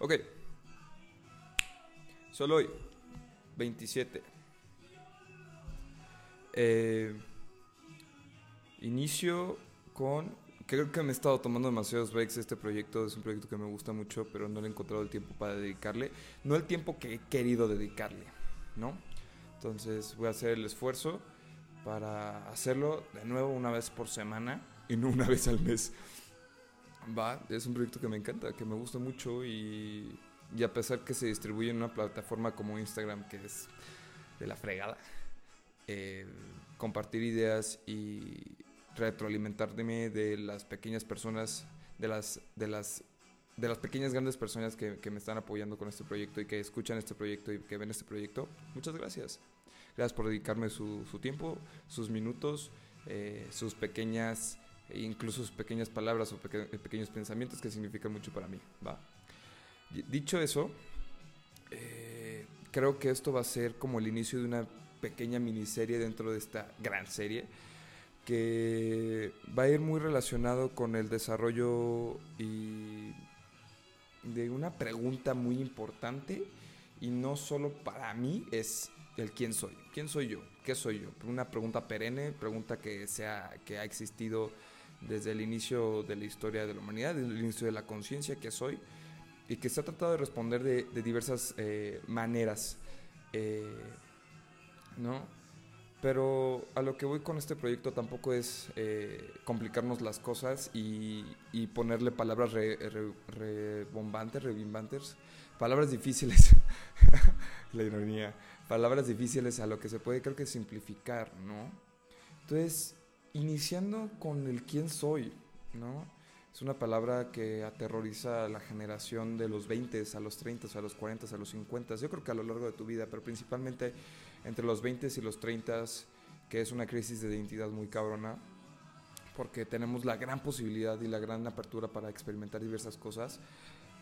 Ok. Solo hoy. 27. Eh, inicio con... Creo que me he estado tomando demasiados breaks. Este proyecto es un proyecto que me gusta mucho, pero no le he encontrado el tiempo para dedicarle. No el tiempo que he querido dedicarle, ¿no? Entonces voy a hacer el esfuerzo para hacerlo de nuevo una vez por semana y no una vez al mes. Va, es un proyecto que me encanta, que me gusta mucho y, a pesar que se distribuye en una plataforma como Instagram, que es de la fregada, eh, compartir ideas y retroalimentarme de las pequeñas personas, de las, de las, de las pequeñas grandes personas que, me están apoyando con este proyecto y que escuchan este proyecto y que ven este proyecto. Muchas gracias. Gracias por dedicarme su, su tiempo, sus minutos, eh, sus pequeñas, incluso sus pequeñas palabras o peque- pequeños pensamientos que significan mucho para mí. ¿va? Dicho eso, eh, creo que esto va a ser como el inicio de una pequeña miniserie dentro de esta gran serie que va a ir muy relacionado con el desarrollo y de una pregunta muy importante y no solo para mí es el quién soy, quién soy yo, qué soy yo, una pregunta perenne, pregunta que sea que ha existido desde el inicio de la historia de la humanidad, desde el inicio de la conciencia que soy y que se ha tratado de responder de, de diversas eh, maneras, eh, ¿no? Pero a lo que voy con este proyecto tampoco es eh, complicarnos las cosas y, y ponerle palabras re- re- rebombantes, rebimbantes, palabras difíciles, la ironía, palabras difíciles a lo que se puede creo que simplificar, ¿no? Entonces, iniciando con el quién soy, ¿no? Es una palabra que aterroriza a la generación de los 20, a los 30, a los 40, a los 50. Yo creo que a lo largo de tu vida, pero principalmente entre los 20 y los 30, que es una crisis de identidad muy cabrona, porque tenemos la gran posibilidad y la gran apertura para experimentar diversas cosas.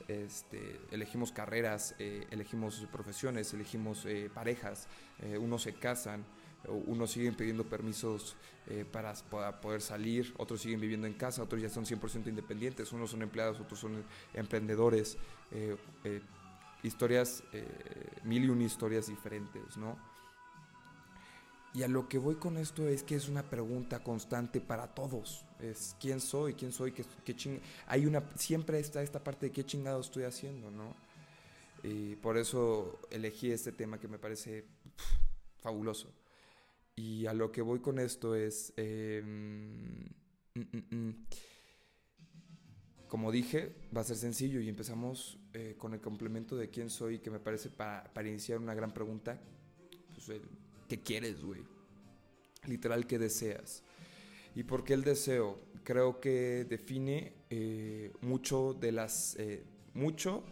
Este, elegimos carreras, eh, elegimos profesiones, elegimos eh, parejas, eh, unos se casan, unos siguen pidiendo permisos eh, para, para poder salir, otros siguen viviendo en casa, otros ya son 100% independientes, unos son empleados, otros son emprendedores, eh, eh, historias, eh, mil y una historias diferentes, ¿no? Y a lo que voy con esto es que es una pregunta constante para todos. Es quién soy, quién soy, qué, qué ching... Hay una, siempre está esta parte de qué chingado estoy haciendo, ¿no? Y por eso elegí este tema que me parece pff, fabuloso. Y a lo que voy con esto es, eh, mm, mm, mm. como dije, va a ser sencillo y empezamos eh, con el complemento de quién soy, que me parece para, para iniciar una gran pregunta. Pues, ¿Qué quieres, güey? Literal, ¿qué deseas? ¿Y por qué el deseo? Creo que define eh, mucho de las... Eh, mucho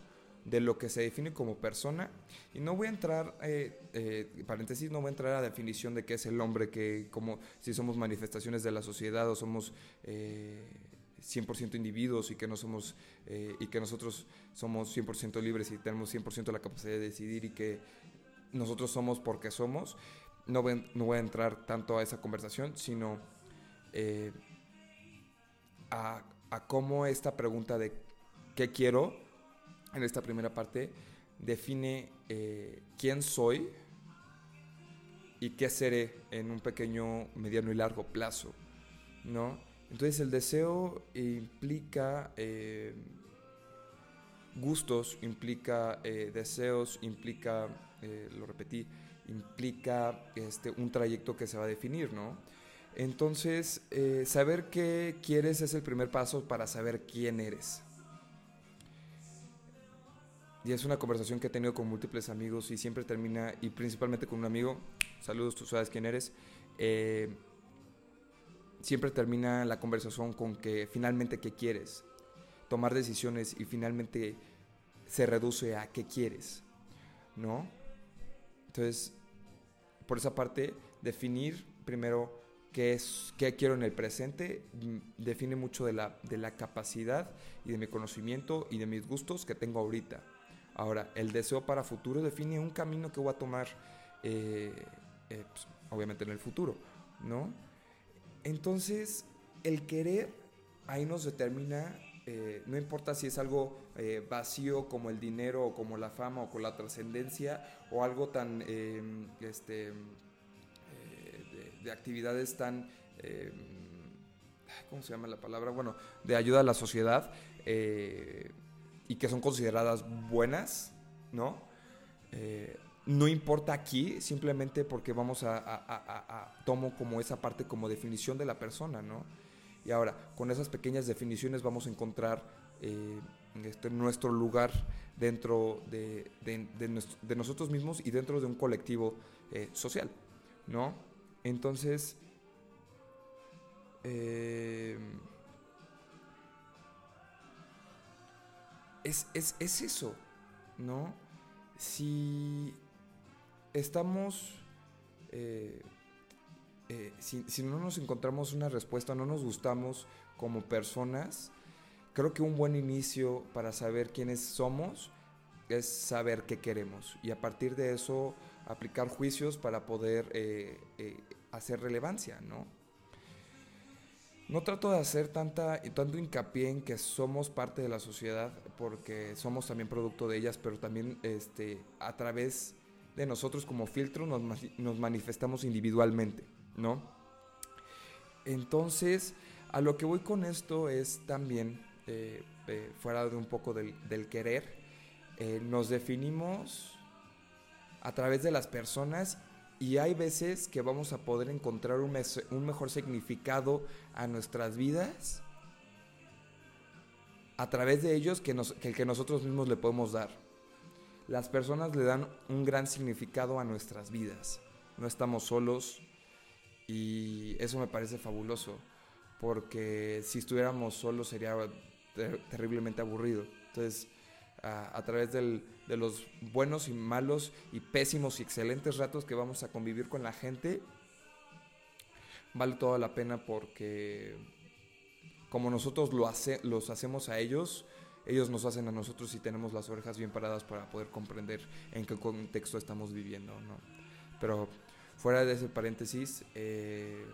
de lo que se define como persona. Y no voy a entrar, eh, eh, paréntesis, no voy a entrar a la definición de qué es el hombre, que como si somos manifestaciones de la sociedad o somos eh, 100% individuos y que no somos eh, y que nosotros somos 100% libres y tenemos 100% la capacidad de decidir y que nosotros somos porque somos. No voy, no voy a entrar tanto a esa conversación, sino eh, a, a cómo esta pregunta de qué quiero en esta primera parte define eh, quién soy y qué seré en un pequeño, mediano y largo plazo, ¿no? Entonces el deseo implica eh, gustos, implica eh, deseos, implica, eh, lo repetí, implica este, un trayecto que se va a definir, ¿no? Entonces, eh, saber qué quieres es el primer paso para saber quién eres. Y es una conversación que he tenido con múltiples amigos y siempre termina, y principalmente con un amigo, saludos, tú sabes quién eres, eh, siempre termina la conversación con que finalmente qué quieres, tomar decisiones y finalmente se reduce a qué quieres, ¿no? Entonces, por esa parte, definir primero qué es, qué quiero en el presente, mm, define mucho de la, de la capacidad y de mi conocimiento y de mis gustos que tengo ahorita. Ahora, el deseo para futuro define un camino que voy a tomar, eh, eh, pues, obviamente en el futuro, ¿no? Entonces, el querer ahí nos determina eh, no importa si es algo vacío como el dinero o como la fama o con la trascendencia o algo tan, este, de, de, actividades tan, ¿cómo se llama la palabra? Bueno, de ayuda a la sociedad y que son consideradas buenas, ¿no? no importa aquí, simplemente porque vamos a, a, tomo como esa parte como definición de la persona, ¿no? Y ahora, con esas pequeñas definiciones vamos a encontrar eh, este, nuestro lugar dentro de, de, nosotros mismos y dentro de un colectivo eh, social, ¿no? Entonces, eh, es, es, es eso, ¿no? Si estamos, eh, eh, si, no nos encontramos una respuesta, no nos gustamos como personas, creo que un buen inicio para saber quiénes somos es saber qué queremos y a partir de eso aplicar juicios para poder eh, hacer relevancia, ¿no? No trato de hacer tanta, tanto hincapié en que somos parte de la sociedad porque somos también producto de ellas, pero también este, a través de nosotros como filtro nos, manifestamos individualmente, ¿no? Entonces, a lo que voy con esto es también, eh, eh, fuera de un poco del, querer, eh, nos definimos a través de las personas y hay veces que vamos a poder encontrar un, mejor significado a nuestras vidas a través de ellos que, el que nosotros mismos le podemos dar las personas le dan un gran significado a nuestras vidas. No estamos solos y eso me parece fabuloso, porque si estuviéramos solos sería terriblemente aburrido. Entonces, a, través de los buenos y malos y pésimos y excelentes ratos que vamos a convivir con la gente, vale toda la pena porque como nosotros lo los hacemos a ellos, ellos nos hacen a nosotros y tenemos las orejas bien paradas para poder comprender en qué contexto estamos viviendo, ¿no? Pero fuera de ese paréntesis, eh,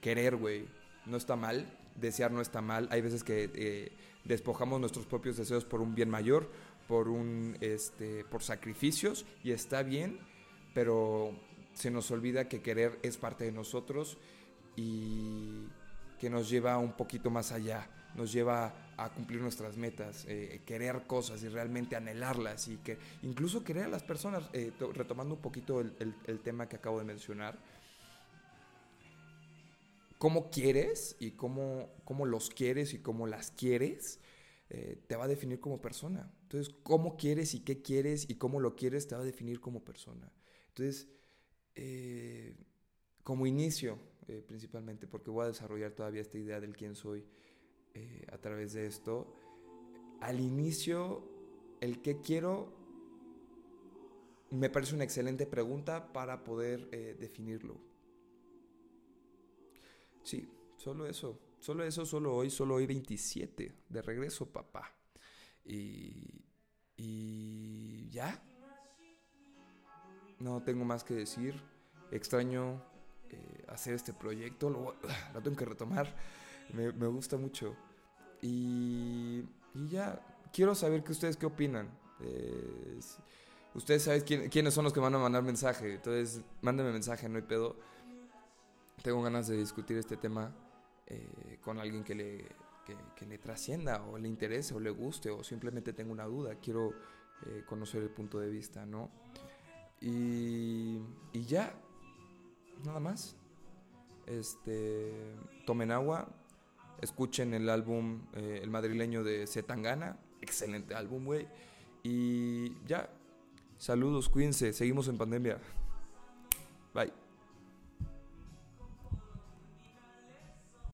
querer, güey, no está mal, desear no está mal. Hay veces que eh, despojamos nuestros propios deseos por un bien mayor, por un, este, por sacrificios y está bien, pero se nos olvida que querer es parte de nosotros y que nos lleva un poquito más allá, nos lleva a cumplir nuestras metas, eh, querer cosas y realmente anhelarlas y que incluso querer a las personas, eh, retomando un poquito el, tema que acabo de mencionar, cómo quieres y cómo, cómo los quieres y cómo las quieres, eh, te va a definir como persona. Entonces, cómo quieres y qué quieres y cómo lo quieres te va a definir como persona. Entonces, como inicio, principalmente, porque voy a desarrollar todavía esta idea del quién soy, eh, a través de esto. Al inicio, el que quiero me parece una excelente pregunta para poder eh, definirlo. Sí, solo eso. Solo eso, solo hoy, solo hoy 27. De regreso, papá. Y, y ya. No tengo más que decir. Extraño eh, hacer este proyecto. Lo, lo tengo que retomar. Me, me gusta mucho. Y, ya, quiero saber que ustedes qué opinan. Eh, ustedes saben quiénes son los que van a mandar mensaje. Entonces, mándenme mensaje, no hay pedo. Tengo ganas de discutir este tema eh, con alguien que le, que, le trascienda o le interese o le guste o simplemente tengo una duda. Quiero eh, conocer el punto de vista, ¿no? Y, y ya, nada más. Este, tomen agua, Escuchen el álbum eh, El madrileño de Zetangana. Excelente álbum, güey. Y ya. Saludos, cuídense. Seguimos en pandemia. Bye.